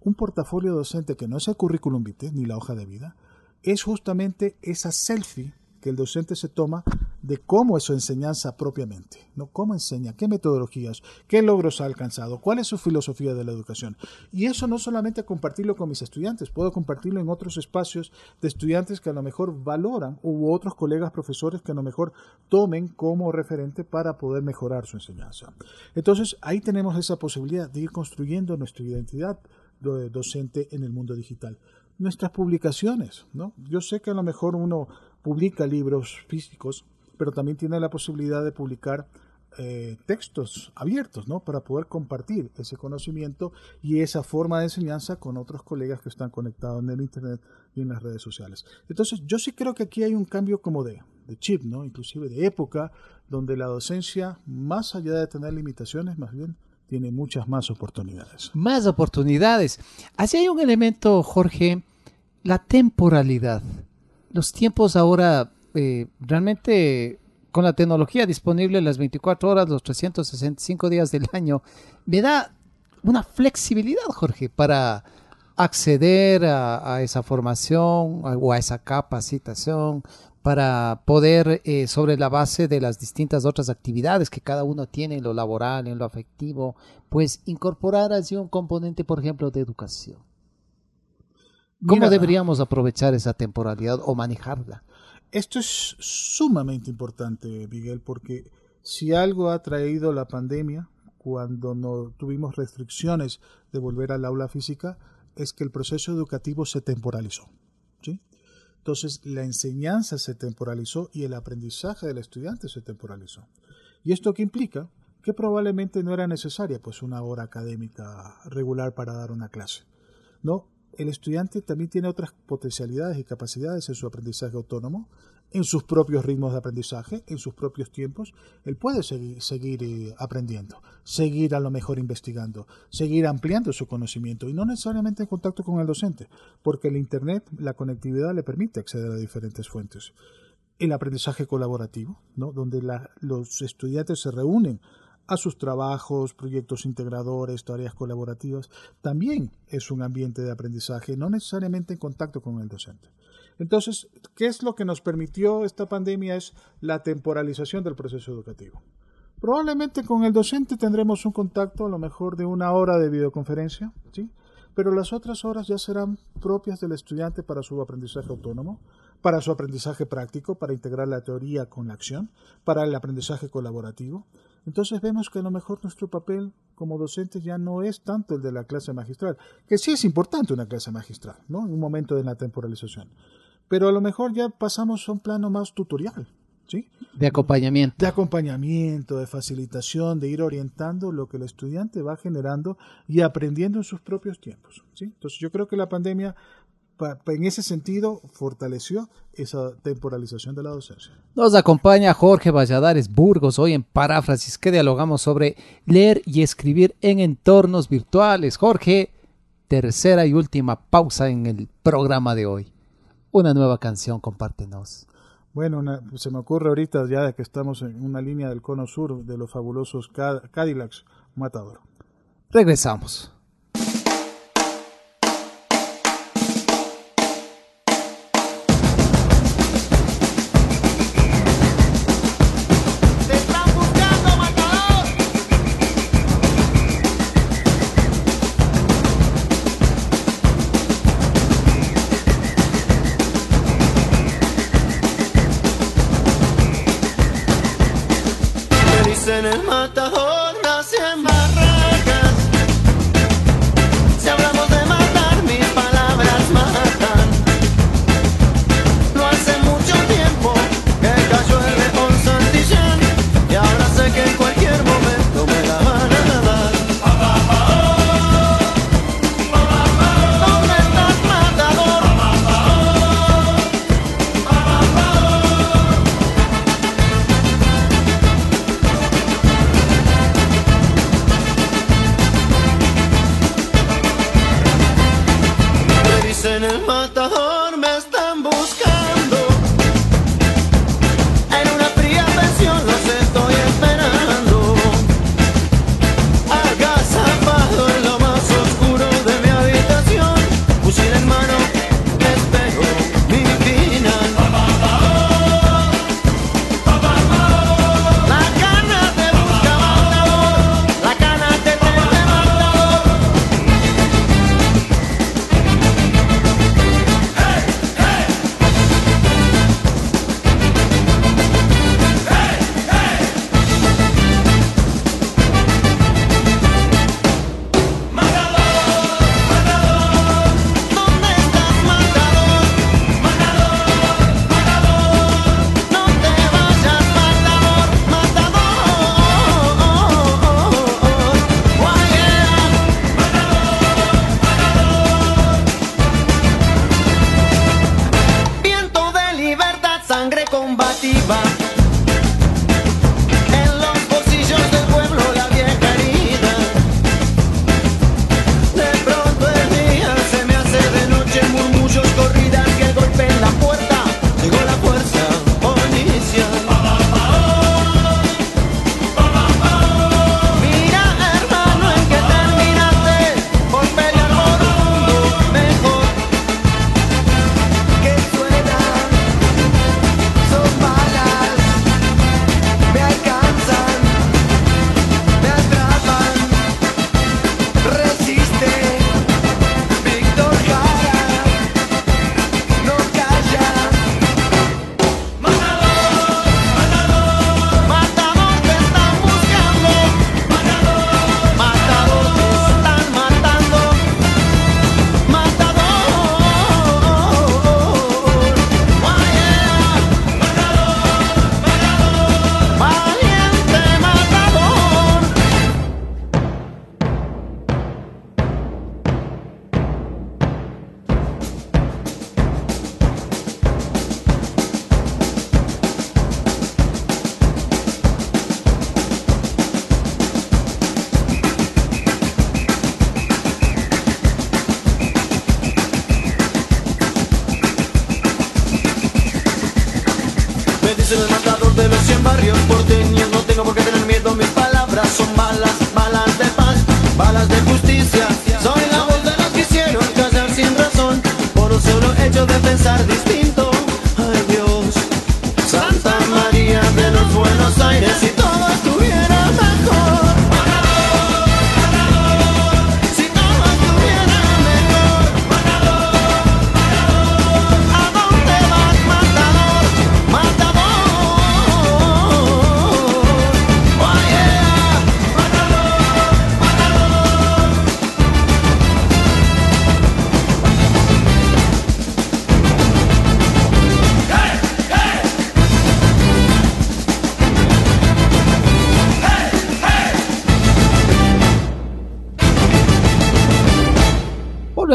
un portafolio docente que no es el currículum vitae ni la hoja de vida, es justamente esa selfie que el docente se toma de cómo es su enseñanza propiamente, ¿no? Cómo enseña, qué metodologías, qué logros ha alcanzado, cuál es su filosofía de la educación. Y eso no solamente compartirlo con mis estudiantes, puedo compartirlo en otros espacios de estudiantes que a lo mejor valoran u otros colegas profesores que a lo mejor tomen como referente para poder mejorar su enseñanza. Entonces, ahí tenemos esa posibilidad de ir construyendo nuestra identidad do- docente en el mundo digital nuestras publicaciones, ¿no? Yo sé que a lo mejor uno publica libros físicos, pero también tiene la posibilidad de publicar eh, textos abiertos, ¿no? Para poder compartir ese conocimiento y esa forma de enseñanza con otros colegas que están conectados en el Internet y en las redes sociales. Entonces, yo sí creo que aquí hay un cambio como de, de chip, ¿no? Inclusive de época, donde la docencia, más allá de tener limitaciones, más bien tiene muchas más oportunidades. Más oportunidades. Así hay un elemento, Jorge, la temporalidad. Los tiempos ahora, eh, realmente, con la tecnología disponible las 24 horas, los 365 días del año, me da una flexibilidad, Jorge, para acceder a, esa formación o a esa capacitación, para poder, eh, sobre la base de las distintas otras actividades que cada uno tiene en lo laboral, en lo afectivo, pues incorporar así un componente, por ejemplo, de educación. ¿Cómo Mira, deberíamos aprovechar esa temporalidad o manejarla? Esto es sumamente importante, Miguel, porque si algo ha traído la pandemia, cuando no tuvimos restricciones de volver al aula física, es que el proceso educativo se temporalizó. ¿sí? Entonces, la enseñanza se temporalizó y el aprendizaje del estudiante se temporalizó. ¿Y esto qué implica? Que probablemente no era necesaria pues una hora académica regular para dar una clase. ¿no? El estudiante también tiene otras potencialidades y capacidades en su aprendizaje autónomo, en sus propios ritmos de aprendizaje, en sus propios tiempos. Él puede seguir, eh, aprendiendo, seguir a lo mejor investigando, seguir ampliando su conocimiento y no necesariamente en contacto con el docente, porque el Internet, la conectividad le permite acceder a diferentes fuentes. El aprendizaje colaborativo, ¿no? donde los estudiantes se reúnen a sus trabajos, proyectos integradores, tareas colaborativas, también es un ambiente de aprendizaje, no necesariamente en contacto con el docente. Entonces, ¿qué es lo que nos permitió esta pandemia? Es la temporalización del proceso educativo. Probablemente con el docente tendremos un contacto a lo mejor de una hora de videoconferencia, ¿sí? pero las otras horas ya serán propias del estudiante para su aprendizaje autónomo, para su aprendizaje práctico, para integrar la teoría con la acción, para el aprendizaje colaborativo. Entonces vemos que a lo mejor nuestro papel como docente ya no es tanto el de la clase magistral, que sí es importante una clase magistral, ¿no? En un momento de la temporalización. Pero a lo mejor ya pasamos a un plano más tutorial, ¿sí? De acompañamiento. de acompañamiento, de facilitación, de ir orientando lo que el estudiante va generando y aprendiendo en sus propios tiempos. ¿sí? Entonces yo creo que la pandemia en ese sentido fortaleció esa temporalización de la docencia. Nos acompaña Jorge Valladares Burgos hoy en Paráfrasis que dialogamos sobre leer y escribir en entornos virtuales. Jorge, tercera y última pausa en el programa de hoy. Una nueva canción, compártenos. Bueno, se me ocurre ahorita ya que estamos en una línea del cono sur de los fabulosos Cadillacs Matador. Regresamos.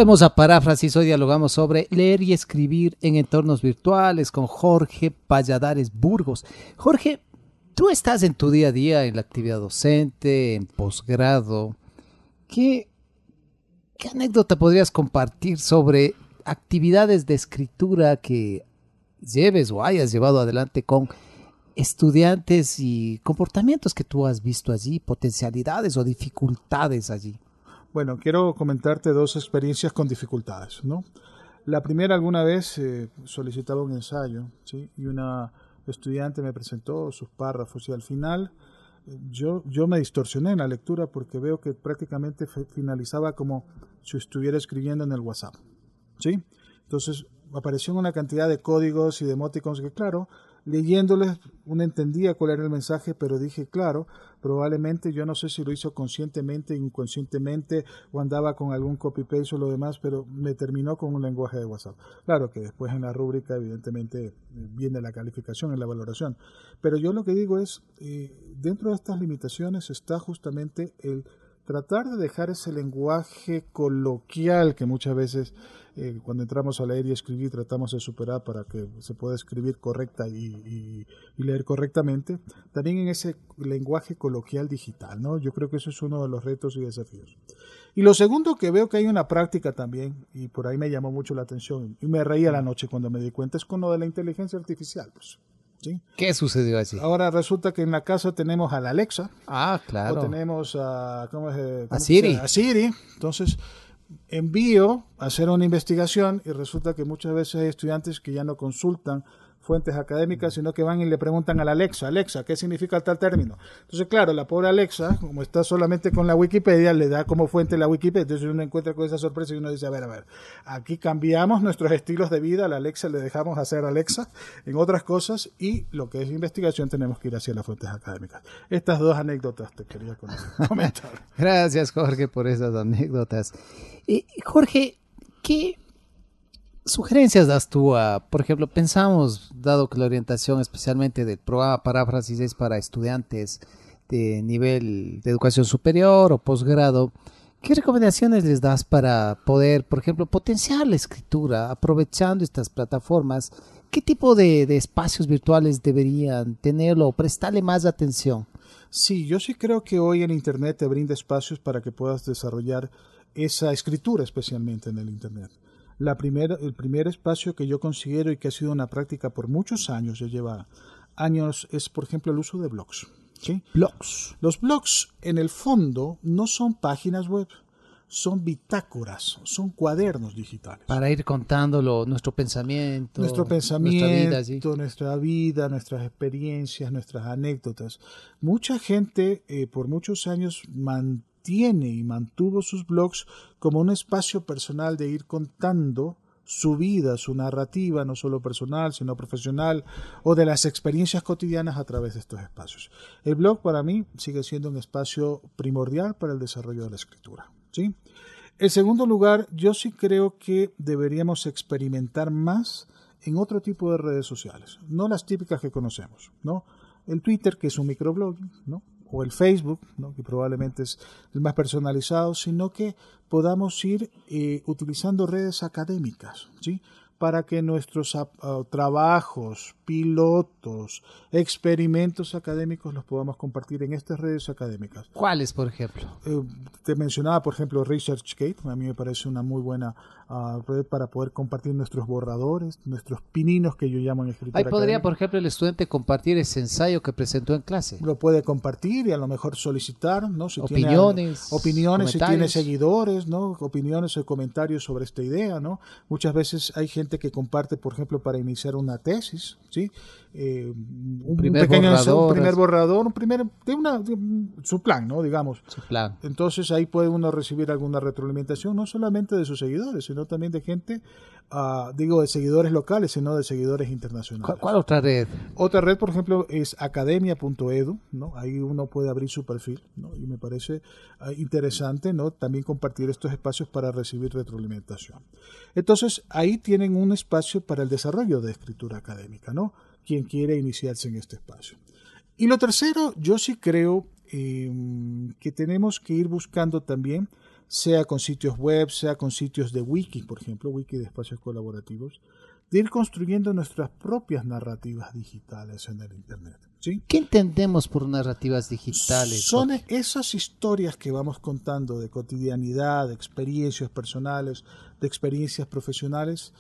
Volvemos a paráfrasis. Hoy dialogamos sobre leer y escribir en entornos virtuales con Jorge Valladares Burgos. Jorge, tú estás en tu día a día en la actividad docente, en posgrado. ¿Qué, ¿Qué anécdota podrías compartir sobre actividades de escritura que lleves o hayas llevado adelante con estudiantes y comportamientos que tú has visto allí, potencialidades o dificultades allí? Bueno, quiero comentarte dos experiencias con dificultades, ¿no? La primera, alguna vez eh, solicitaba un ensayo, ¿sí? Y una estudiante me presentó sus párrafos y al final yo, yo me distorsioné en la lectura porque veo que prácticamente finalizaba como si estuviera escribiendo en el WhatsApp, ¿sí? Entonces apareció una cantidad de códigos y de que, claro, leyéndoles uno entendía cuál era el mensaje, pero dije, claro, probablemente yo no sé si lo hizo conscientemente, inconscientemente, o andaba con algún copy-paste o lo demás, pero me terminó con un lenguaje de WhatsApp. Claro que después en la rúbrica, evidentemente, viene la calificación y la valoración. Pero yo lo que digo es, eh, dentro de estas limitaciones está justamente el tratar de dejar ese lenguaje coloquial que muchas veces eh, cuando entramos a leer y escribir tratamos de superar para que se pueda escribir correcta y, leer correctamente, también en ese lenguaje coloquial digital, ¿no? Yo creo que eso es uno de los retos y desafíos. Y lo segundo que veo que hay una práctica también, y por ahí me llamó mucho la atención, y me reía la noche cuando me di cuenta, es con lo de la inteligencia artificial, pues. ¿Qué sucedió así? Ahora resulta que en la casa tenemos a la Alexa. Ah, claro. O tenemos a, ¿cómo es? a Siri. A Siri. Entonces, envío a hacer una investigación y resulta que muchas veces hay estudiantes que ya no consultan fuentes académicas, sino que van y le preguntan a la Alexa, Alexa, ¿qué significa tal término? Entonces, claro, la pobre Alexa, como está solamente con la Wikipedia, le da como fuente la Wikipedia, entonces uno encuentra con esa sorpresa y uno dice, a ver, a ver, aquí cambiamos nuestros estilos de vida, a la Alexa le dejamos hacer Alexa en otras cosas y lo que es investigación tenemos que ir hacia las fuentes académicas. Estas dos anécdotas te quería comentar. Gracias, Jorge, por esas anécdotas. Y Jorge, ¿qué sugerencias das tú a, por ejemplo, pensamos, dado que la orientación especialmente del programa Paráfrasis es para estudiantes de nivel de educación superior o posgrado, ¿qué recomendaciones les das para poder, por ejemplo, potenciar la escritura aprovechando estas plataformas? ¿Qué tipo de, espacios virtuales deberían tenerlo o prestarle más atención? Sí, yo sí creo que hoy en Internet te brinda espacios para que puedas desarrollar esa escritura especialmente en el Internet. La primera, el primer espacio que yo considero y que ha sido una práctica por muchos años, ya lleva años, es por ejemplo el uso de blogs. ¿sí? Blogs. Los blogs en el fondo no son páginas web, son bitácoras, son cuadernos digitales. Para ir contándolo, nuestro pensamiento. Nuestro pensamiento, nuestra vida, nuestras experiencias, nuestras anécdotas. Mucha gente eh, por muchos años mantiene tiene y mantuvo sus blogs como un espacio personal de ir contando su vida, su narrativa, no solo personal, sino profesional, o de las experiencias cotidianas a través de estos espacios. El blog para mí sigue siendo un espacio primordial para el desarrollo de la escritura. ¿sí? En segundo lugar, yo sí creo que deberíamos experimentar más en otro tipo de redes sociales, no las típicas que conocemos, ¿no? El Twitter, que es un microblogging, ¿no? O el Facebook, que probablemente es el más personalizado, sino que podamos ir eh, utilizando redes académicas, ¿sí? Para que nuestros trabajos, pilotos, experimentos académicos los podamos compartir en estas redes académicas. ¿Cuáles, por ejemplo? Eh, te mencionaba, por ejemplo, ResearchGate, a mí me parece una muy buena uh, red para poder compartir nuestros borradores, nuestros pininos que yo llamo en escritura. Ahí podría, por ejemplo, el estudiante compartir ese ensayo que presentó en clase. Lo puede compartir y a lo mejor solicitar, ¿no? Si opiniones, tiene, opiniones, si tiene seguidores, ¿no? Opiniones o comentarios sobre esta idea, ¿no? Muchas veces hay gente que comparte, por ejemplo, para iniciar una tesis, ¿sí? Eh, un primer pequeño borrador, un primer borrador, un primer de una su plan, ¿no? Digamos. Su plan. Entonces ahí puede uno recibir alguna retroalimentación, no solamente de sus seguidores, sino también de gente, uh, digo, de seguidores locales, sino de seguidores internacionales. ¿Cuál, ¿Cuál, otra red? Otra red, por ejemplo, es academia.edu, ¿no? Ahí uno puede abrir su perfil, ¿no? Y me parece uh, interesante, ¿no? También compartir estos espacios para recibir retroalimentación. Entonces, ahí tienen un espacio para el desarrollo de escritura académica, ¿no? Quien quiere iniciarse en este espacio. Y lo tercero, yo sí creo eh, que tenemos que ir buscando también sea con sitios web, sea con sitios de wiki, por ejemplo, wiki de espacios colaborativos, de ir construyendo nuestras propias narrativas digitales en el Internet. ¿sí? ¿Qué entendemos por narrativas digitales? Son esas historias que vamos contando de cotidianidad, de experiencias personales, de experiencias profesionales.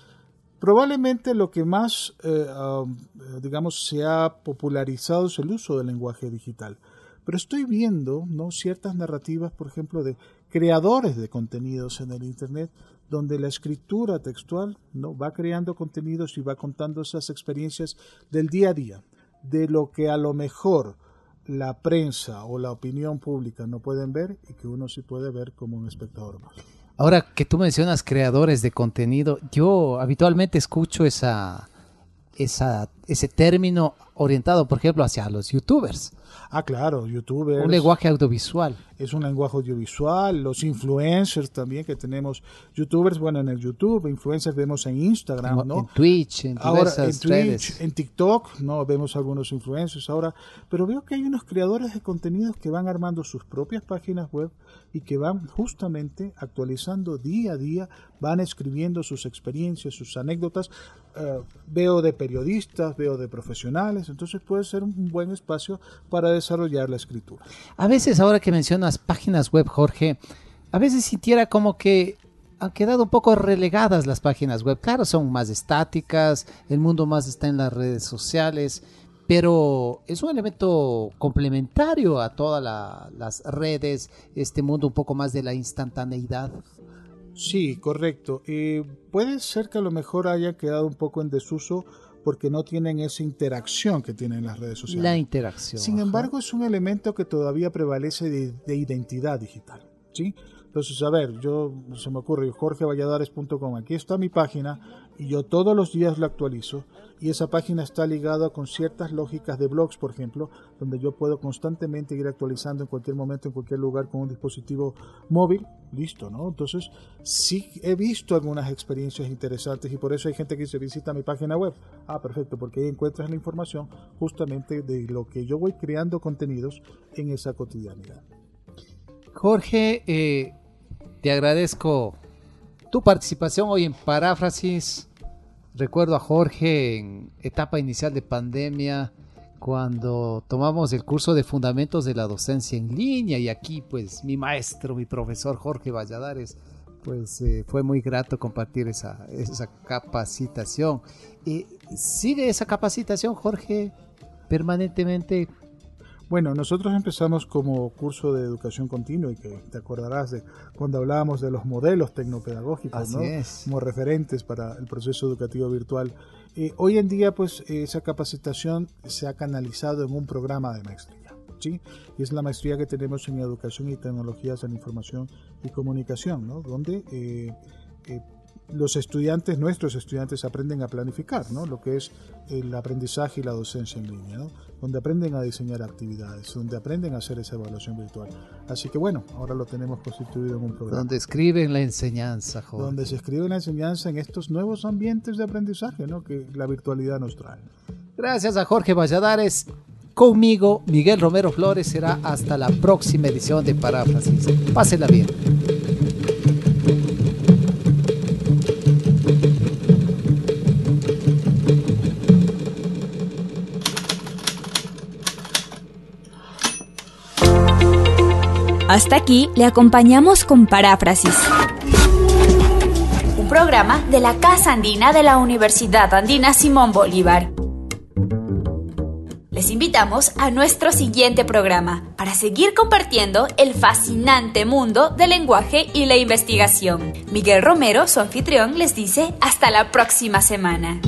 Probablemente lo que más, eh, um, digamos, se ha popularizado es el uso del lenguaje digital. Pero estoy viendo ¿no? ciertas narrativas, por ejemplo, de creadores de contenidos en el Internet, donde la escritura textual ¿no? va creando contenidos y va contando esas experiencias del día a día, de lo que a lo mejor la prensa o la opinión pública no pueden ver y que uno sí puede ver como un espectador más. Ahora que tú mencionas creadores de contenido, yo habitualmente escucho esa, esa, ese término orientado, por ejemplo, hacia los youtubers. Ah, claro, youtubers. Un lenguaje audiovisual. Es un lenguaje audiovisual, los influencers también que tenemos, youtubers, bueno, en el YouTube, influencers vemos en Instagram, ¿no? En Twitch, en Ahora, en Twitch, redes. en TikTok, no vemos algunos influencers ahora, pero veo que hay unos creadores de contenidos que van armando sus propias páginas web y que van justamente actualizando día a día, van escribiendo sus experiencias, sus anécdotas. Eh, veo de periodistas, veo de profesionales, entonces puede ser un buen espacio para desarrollar la escritura. A veces, ahora que mencionas páginas web, Jorge, a veces sintiera como que han quedado un poco relegadas las páginas web. Claro, son más estáticas, el mundo más está en las redes sociales, pero es un elemento complementario a todas la- las redes, este mundo un poco más de la instantaneidad. Sí, correcto. Eh, puede ser que a lo mejor haya quedado un poco en desuso porque no tienen esa interacción que tienen las redes sociales. La interacción. Sin ajá. embargo, es un elemento que todavía prevalece de, de identidad digital. ¿sí? Entonces, a ver, yo se me ocurre jorgevalladares.com, aquí está mi página y yo todos los días la actualizo y esa página está ligada con ciertas lógicas de blogs, por ejemplo, donde yo puedo constantemente ir actualizando en cualquier momento, en cualquier lugar con un dispositivo móvil, listo, ¿no? Entonces, sí he visto algunas experiencias interesantes y por eso hay gente que dice visita mi página web. Ah, perfecto, porque ahí encuentras la información justamente de lo que yo voy creando contenidos en esa cotidianidad. Jorge, eh, te agradezco tu participación hoy en Paráfrasis. Recuerdo a Jorge en etapa inicial de pandemia, cuando tomamos el curso de Fundamentos de la Docencia en Línea y aquí pues mi maestro, mi profesor Jorge Valladares, pues eh, fue muy grato compartir esa, esa capacitación. Eh, ¿Sigue esa capacitación, Jorge, permanentemente? Bueno, nosotros empezamos como curso de educación continua y que te acordarás de cuando hablábamos de los modelos tecnopedagógicos, Así ¿no? es. como referentes para el proceso educativo virtual. Eh, hoy en día, pues esa capacitación se ha canalizado en un programa de maestría, ¿sí? Y es la maestría que tenemos en educación y tecnologías en información y comunicación, ¿no? Donde eh, eh, los estudiantes, nuestros estudiantes, aprenden a planificar, ¿no? Lo que es el aprendizaje y la docencia en línea, ¿no? Donde aprenden a diseñar actividades, donde aprenden a hacer esa evaluación virtual. Así que bueno, ahora lo tenemos constituido en un programa. Donde escriben la enseñanza, Jorge. Donde se escribe la enseñanza en estos nuevos ambientes de aprendizaje, ¿no? Que la virtualidad nos trae. Gracias a Jorge Valladares. Conmigo, Miguel Romero Flores, será hasta la próxima edición de Paráfrasis. Pásenla bien. Hasta aquí le acompañamos con Paráfrasis. Un programa de la Casa Andina de la Universidad Andina Simón Bolívar. Les invitamos a nuestro siguiente programa para seguir compartiendo el fascinante mundo del lenguaje y la investigación. Miguel Romero, su anfitrión, les dice hasta la próxima semana.